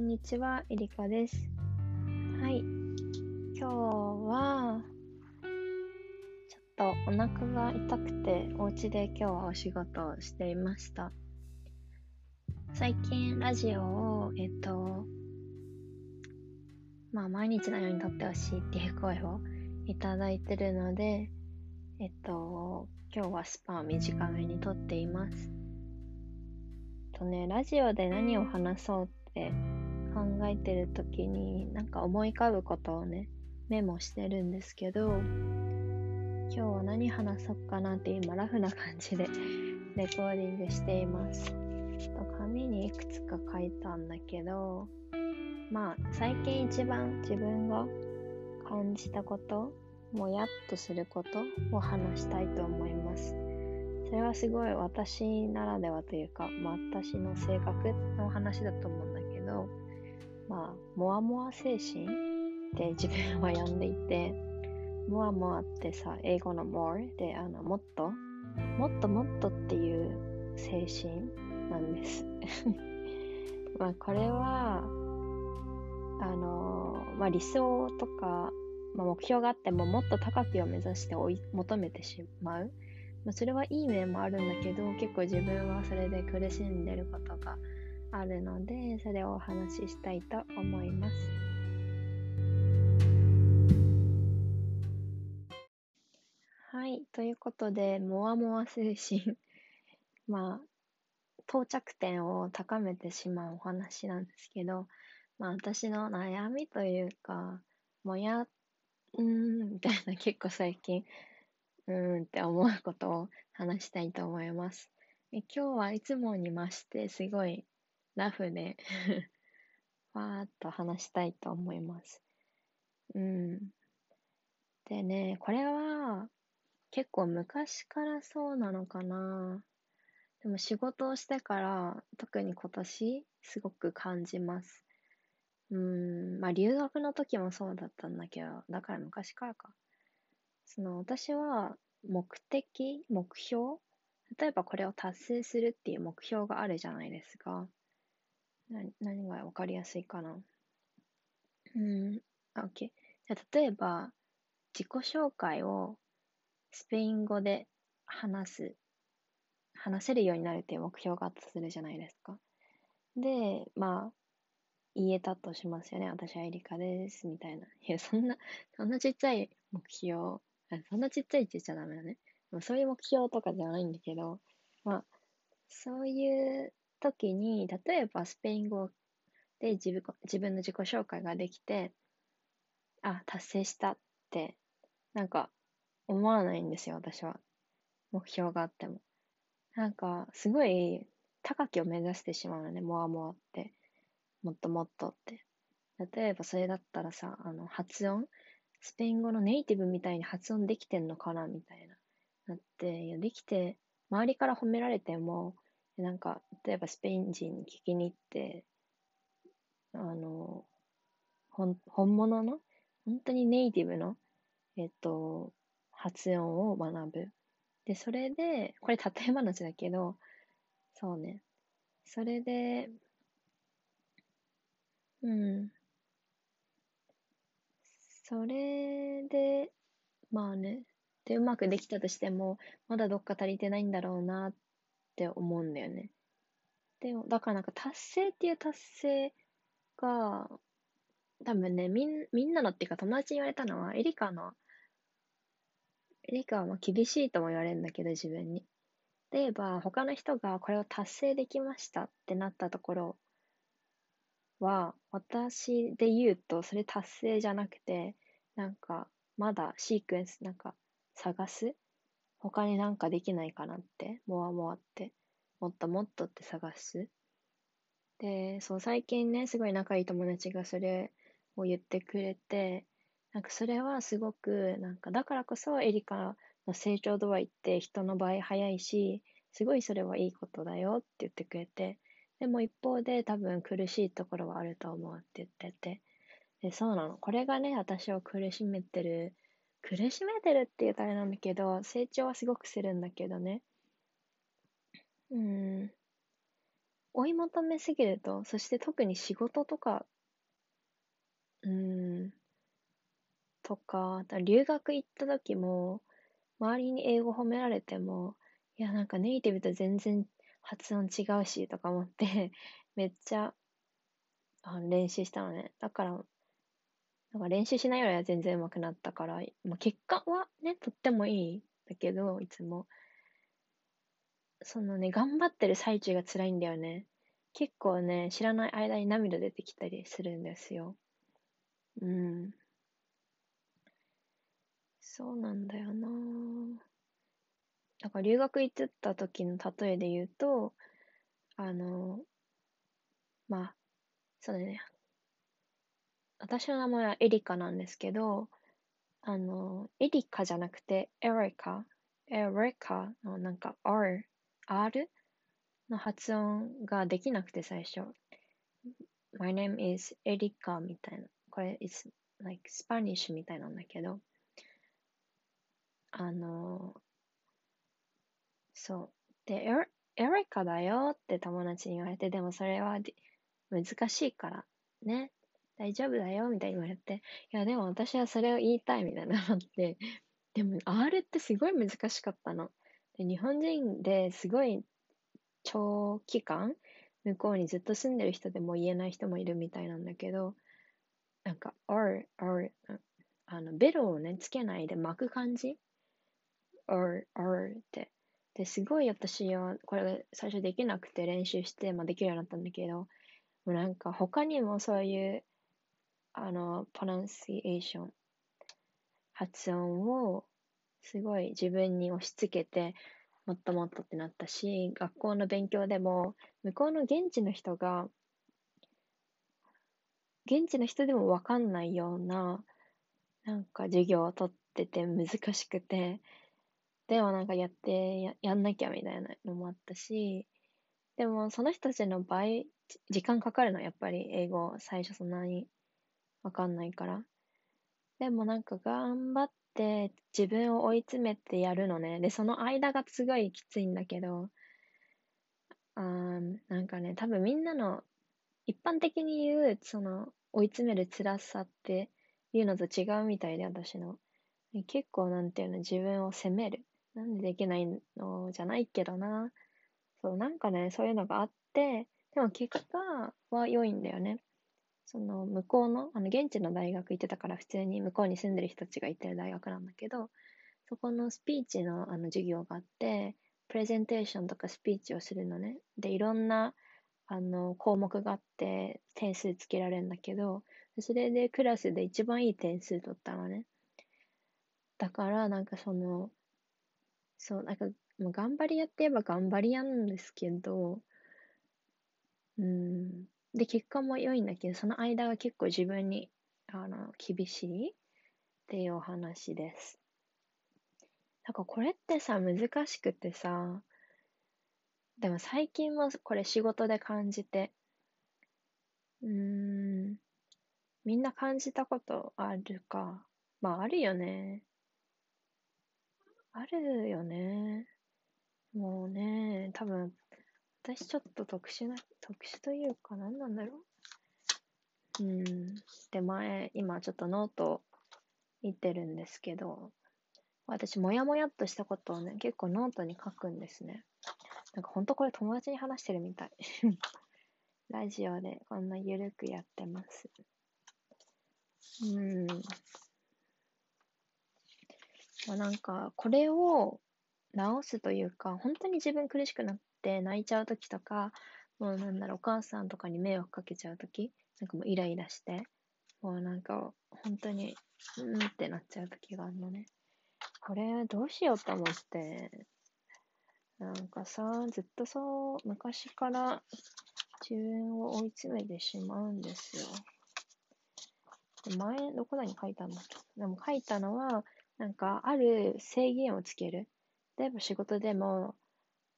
んにちは、えりかです。はい。今日は、ちょっとお腹が痛くて、お家で今日はお仕事をしていました。最近、ラジオを、えっと、まあ、毎日のように撮ってほしいっていう声をいただいてるので、えっと、今日はスパン短めに撮っています。とね、ラジオで何を話そうって考えてる時になんか思い浮かぶことをねメモしてるんですけど今日は何話そうかなって今ラフな感じで レコーディングしています。紙にいくつか書いたんだけどまあ最近一番自分が感じたこともやっとすることを話したいと思います。それはすごい私ならではというか、まあ、私の性格の話だと思うん、モアモア精神？って自分は呼んでいて、モアモアってさ、英語の more で、あの、もっと、もっともっとっていう精神なんです。まあ、これは、あの、まあ、理想とか、まあ、目標があってももっと高きを目指して追い求めてしまう。まあ、それはいい面もあるんだけど結構自分はそれで苦しんでることがあるのでそれをお話ししたいと思います。はい、ということで、モワモワ精神。まあ、到着点を高めてしまうお話なんですけど、まあ私の悩みというか、もや、うーん、みたいな結構最近うーんって思うことを話したいと思います。え今日はいつもに増してすごいラフでわーっと話したいと思います。うん。でね、これは結構昔からそうなのかな。でも仕事をしてから特に今年すごく感じます。うん、まあ留学の時もそうだったんだけど、だから昔からか。その私は目的、目標例えばこれを達成するっていう目標があるじゃないですか。な何がわかりやすいかな？うん、OK。じゃあ例えば自己紹介をスペイン語で話す、話せるようになるっていう目標があったとするじゃないですか。で、まあ、言えたとしますよね。私はエリカです、みたいな。いや、そんな、そんなちっちゃい目標そんなちっちゃいって言っちゃダメだね。そういう目標とかじゃないんだけど、まあ、そういう時に、例えばスペイン語で自分自分の自己紹介ができて、あ、達成したって、なんか思わないんですよ、私は。目標があっても。なんか、すごい高きを目指してしまうのね、モアモアって。もっともっとって。例えばそれだったらさ、あの、発音？スペイン語のネイティブみたいに発音できてんのかなみたいな。なって、いや、できて、周りから褒められても、なんか、例えばスペイン人に聞きに行って、あの、本物の、本当にネイティブの、えっと、発音を学ぶ。で、それで、これ例え話だけど、そうね。それで、うん。それで、まあね、で、うまくできたとしても、まだどっか足りてないんだろうなっって思うんだよね。でも、だからなんか達成っていう達成が、多分ね、みんみんなのっていうか友達に言われたのは、エリカの、エリカはまあ厳しいとも言われるんだけど、自分に。例えば、他の人がこれを達成できましたってなったところは、私で言うと、それ達成じゃなくて、なんか、まだシークエンス、なんか、探す他になんかできないかなって、もわもわって、もっともっとって探す。で、そう、最近ね、すごい仲いい友達がそれを言ってくれて、なんかそれはすごく、なんか、だからこそエリカの成長度合いって人の場合早いし、すごいそれはいいことだよって言ってくれて、でも一方で多分苦しいところはあると思うって言ってて、で、そうなの。これがね、私を苦しめてる、苦しめてるって言うとあれなんだけど、成長はすごくするんだけどね。うん。追い求めすぎると、そして特に仕事とか、うん、とか、留学行った時も、周りに英語褒められても、いや、なんかネイティブと全然発音違うし、とか思ってめっちゃあ練習したのね。だから、なんか練習しないよりは全然上手くなったから、まあ、結果はね、とってもいいんだけど、いつも。そのね、頑張ってる最中が辛いんだよね。結構ね、知らない間に涙出てきたりするんですよ。うん。そうなんだよなだから留学行ってた時の例えで言うと、あの、まあ、そうだね。私の名前はエリカなんですけど、あの、エリカじゃなくて、エリカ、エリカのなんか R、R の発音ができなくて最初。My name is エリカみたいな。これ、it's like Spanish みたいなんだけど、あの、そう。で、エリカだよって友達に言われて、でもそれは難しいから、ね、大丈夫だよ、みたいに言われて、いや、でも私はそれを言いたい、みたいなのって、でも R ってすごい難しかったの。で日本人ですごい長期間、向こうにずっと住んでる人でも言えない人もいるみたいなんだけど、なんか R、R、あの、ベロをね、つけないで巻く感じ ?R、R って。で、すごい私はこれ最初できなくて練習して、まあ、できるようになったんだけど、もうなんか他にもそういう、あの、プロンシエーション、発音をすごい自分に押し付けて、もっともっとってなったし、学校の勉強でも、向こうの現地の人が、現地の人でもわかんないような、なんか授業を取ってて難しくて、でもなんかやってや、やんなきゃみたいなのもあったし、でもその人たちの場合、時間かかるの、やっぱり英語、最初そんなに。わかんないから。でもなんか頑張って自分を追い詰めてやるのね。で、その間がすごいきついんだけど、あなんかね、多分みんなの一般的に言う、その追い詰める辛さっていうのと違うみたいで、私の。結構なんていうの、自分を責める。なんでできないのじゃないけどな。そう、なんかね、そういうのがあって、でも結果は良いんだよね。その向こうの、あの現地の大学行ってたから普通に向こうに住んでる人たちが行ってる大学なんだけど、そこのスピーチのあの授業があって、プレゼンテーションとかスピーチをするのね。で、いろんなあの項目があって点数つけられるんだけど、それでクラスで一番いい点数取ったのね。だからなんかその、そう、なんかもう頑張り屋って言えば頑張り屋なんですけど、うん。で、結果も良いんだけど、その間は結構自分に、あの、厳しいっていうお話です。なんかこれってさ、難しくてさ、でも最近もこれ仕事で感じて、うーん、みんな感じたことあるか。まああるよね。あるよね。もうね、多分私ちょっと特殊な、特殊というか何なんだろう？うん。で、前、今ちょっとノート見てるんですけど、私、もやもやっとしたことをね、結構ノートに書くんですね。なんかほんとこれ友達に話してるみたい。ラジオでこんなゆるくやってます。うん。まあ、なんか、これを直すというか、本当に自分苦しくなっって泣いちゃう時とか、もうなんだろう、お母さんとかに迷惑かけちゃう時、なんかもうイライラして、もうなんか本当に、うんってなっちゃう時があるのね。これどうしようと思って、なんかさ、ずっとそう、昔から自分を追い詰めてしまうんですよ。前、どこだに書いたんだっけ？でも書いたのは、なんか、ある制限をつける。例えば仕事でも、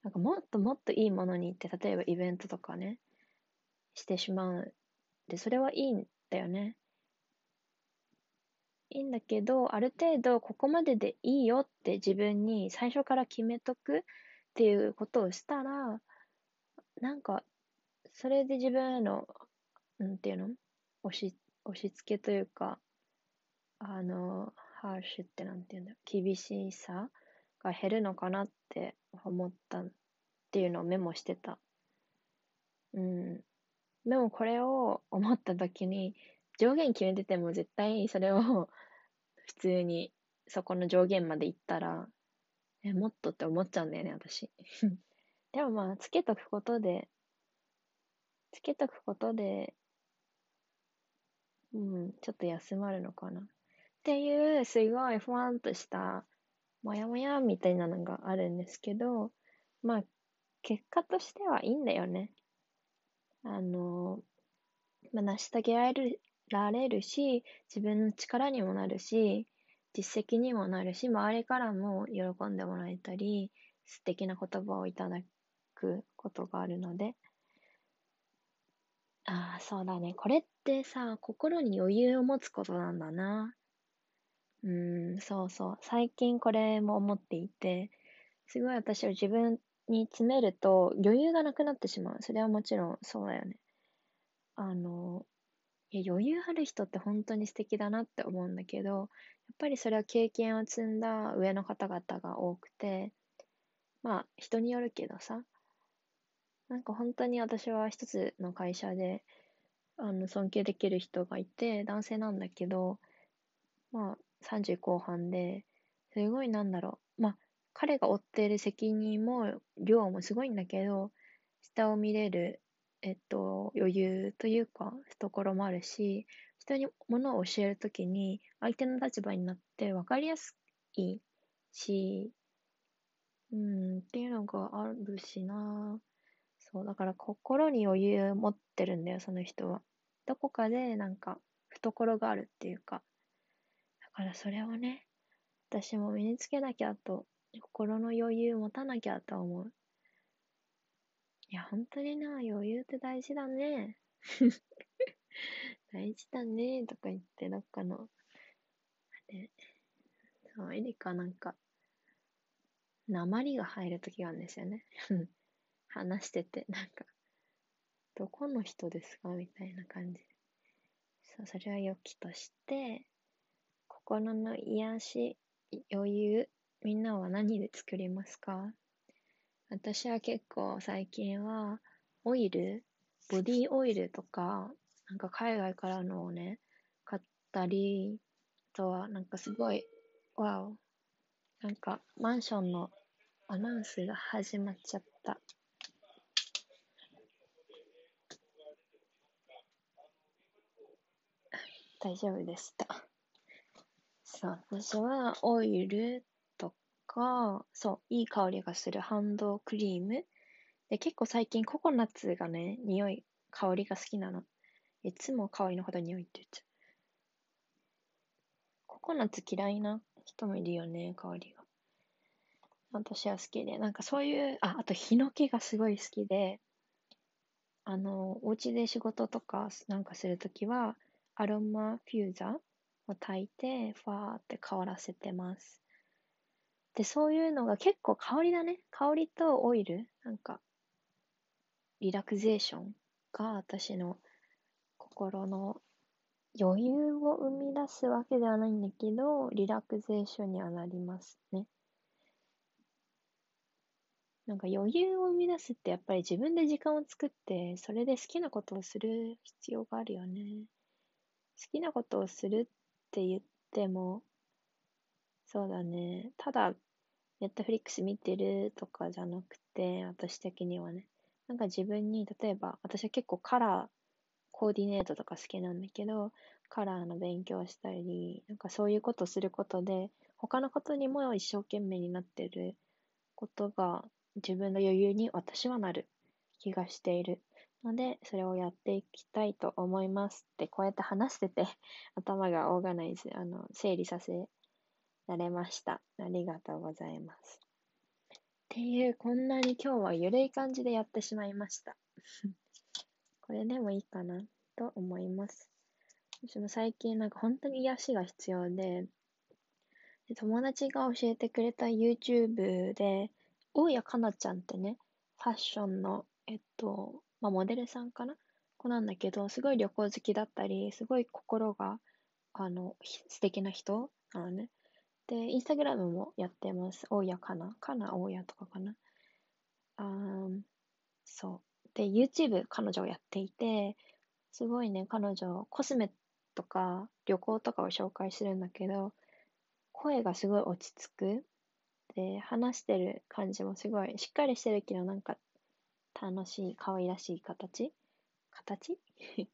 なんかもっともっといいものに行って、例えばイベントとかね、してしまう。で、それはいいんだよね。いいんだけど、ある程度ここまででいいよって自分に最初から決めとくっていうことをしたら、なんかそれで自分への、なんていうの？押し、押し付けというか、あの、ハーシュってなんていうんだろ厳しさが減るのかなって思ったっていうのをメモしてた。うん。でもこれを思った時に、上限決めてても絶対それを 普通にそこの上限まで行ったら、え、もっとって思っちゃうんだよね、私。でもまあ、つけとくことで、つけとくことで、うん、ちょっと休まるのかな。っていう、すごいふわんとした、もやもやみたいなのがあるんですけど、まあ、結果としてはいいんだよね。あの、まあ、成し遂げられるられるし、自分の力にもなるし、実績にもなるし、周りからも喜んでもらえたり、素敵な言葉をいただくことがあるので、ああ、そうだね。これってさ、心に余裕を持つことなんだな。うん、そうそう。最近これも思っていて、すごい私は自分に詰めると余裕がなくなってしまう。それはもちろんそうだよね。あの、いや余裕ある人って本当に素敵だなって思うんだけど、やっぱりそれは経験を積んだ上の方々が多くて、まあ人によるけどさ、なんか本当に私は一つの会社で、あの、尊敬できる人がいて、男性なんだけど、まあ、30後半で、すごいなんだろう。まあ、彼が負っている責任も、量もすごいんだけど、下を見れる、えっと、余裕というか、ところもあるし、人に物を教えるときに、相手の立場になって分かりやすいし、うん、っていうのがあるしな。そう、だから心に余裕持ってるんだよ、その人は。どこかでなんか、懐があるっていうか。だからそれをね、私も身につけなきゃと心の余裕持たなきゃと思う。いや、本当にな、余裕って大事だね。大事だね、とか言って、どっかの、あれ、そう、エリカなんか、鉛が入るときがあるんですよね。話してて、なんか、どこの人ですか？みたいな感じ。そう、それは良きとして、心の癒し、余裕、みんなは何で作りますか？私は結構最近はオイル、ボディオイルとか、なんか海外からのをね、買ったり、あとはなんかすごい、わお、なんかマンションのアナウンスが始まっちゃった。大丈夫でした。そう、私はオイルとか、そう、いい香りがするハンドクリーム。で、結構最近ココナッツがね、匂い、香りが好きなの。いつも香りのほど匂いって言っちゃう。ココナッツ嫌いな人もいるよね、香りが。私は好きで、なんかそういう、あ、あとヒノキがすごい好きで、あの、お家で仕事とかなんかするときは、アロマフューザーを炊いて、ファーって香らせてます。で、そういうのが結構香りだね。香りとオイル、なんか、リラクゼーションが私の心の余裕を生み出すわけではないんだけど、リラクゼーションにはなりますね。なんか余裕を生み出すってやっぱり自分で時間を作って、それで好きなことをする必要があるよね。好きなことをするって言っても、そうだね。ただ、ネットフリックス見てるとかじゃなくて、私的にはね。なんか自分に、例えば、私は結構カラー、コーディネートとか好きなんだけど、カラーの勉強したり、なんかそういうことすることで、他のことにも一生懸命になってることが、自分の余裕に私はなる気がしているので、それをやっていきたいと思いますって、こうやって話してて、頭がオーガナイズ、あの、整理させられました。ありがとうございます。っていう、こんなに今日はゆるい感じでやってしまいました。これでもいいかなと思います。私も最近なんか本当に癒しが必要で、で友達が教えてくれた YouTube で、大谷かなちゃんってね、ファッションの、えっと、まあ、モデルさんかな？子なんだけど、すごい旅行好きだったり、すごい心が、あの、素敵な人？なのね。で、インスタグラムもやってます。大家かな？かな？大家とかかな？あそう。で、YouTube 彼女をやっていて、すごいね、彼女、コスメとか旅行とかを紹介するんだけど、声がすごい落ち着く。で、話してる感じもすごいしっかりしてるけど、なんか楽しい、可愛らしい形？形？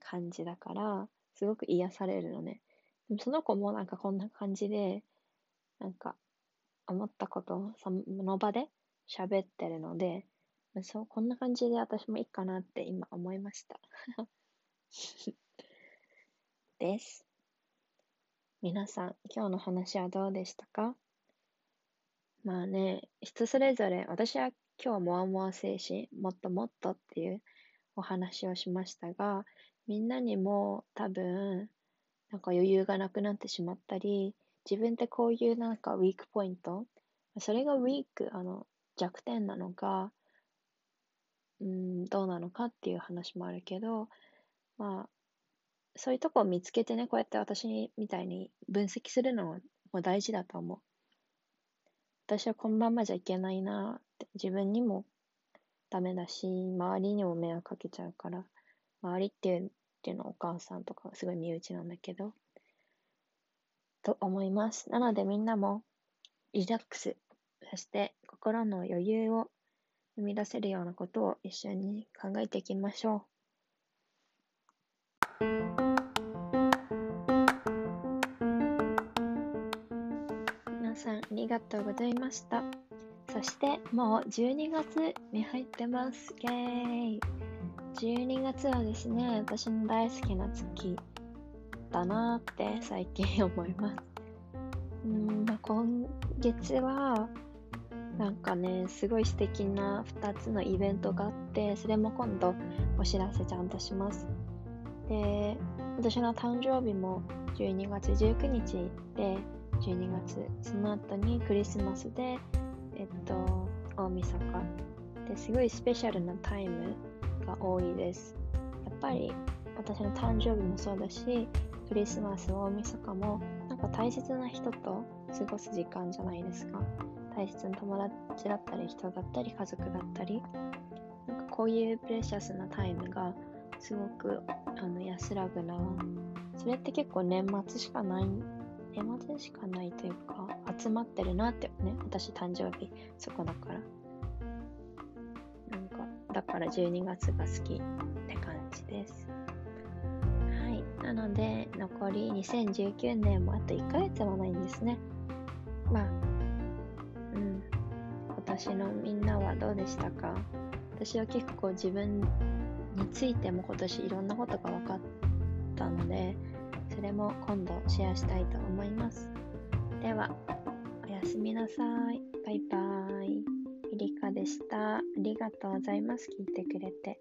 感じだから、すごく癒されるのね。でもその子もなんかこんな感じで、なんか思ったことをその場で喋ってるので、そう、こんな感じで私もいいかなって今思いました。です。皆さん、今日の話はどうでしたか？まあね、人それぞれ、私は今日はもわもわ精神、もっともっとっていうお話をしましたが、みんなにも多分、なんか余裕がなくなってしまったり、自分ってこういうなんかウィークポイント、それがウィーク、あの、弱点なのか、うん、どうなのかっていう話もあるけど、まあ、そういうとこを見つけてね、こうやって私みたいに分析するのも大事だと思う。私はこのままじゃいけないなって、自分にもダメだし、周りにも迷惑かけちゃうから、周りっていうっていうのはお母さんとかすごい身内なんだけど、と思います。なのでみんなもリラックス、そして心の余裕を生み出せるようなことを一緒に考えていきましょう。ありがとうございました。そしてもう12月に入ってます。イェーイ !12 月はですね、私の大好きな月だなって最近思います。うん、まあ、今月はなんかね、すごい素敵な2つのイベントがあって、それも今度お知らせちゃんとします。で、私の誕生日も12月19日で、12月、その後にクリスマスで、えっと、大晦日。ですごいスペシャルなタイムが多いです。やっぱり私の誕生日もそうだし、クリスマス、大晦日もなんか大切な人と過ごす時間じゃないですか。大切な友達だったり人だったり家族だったりなんかこういうプレシャスなタイムがすごくあの安らぐなそれって結構年末しかない年末しかないというか集まってるなってね私誕生日そこだから。なんかだから12月が好きって感じです。はい。なので残り2019年もあと1ヶ月もないんですね。まあうん。私のみんなはどうでしたか？私は結構自分についても今年いろんなことが分かったのでそれも今度シェアしたいと思います。ではおやすみなさい。バイバイ。エリカでした。ありがとうございます。聞いてくれて。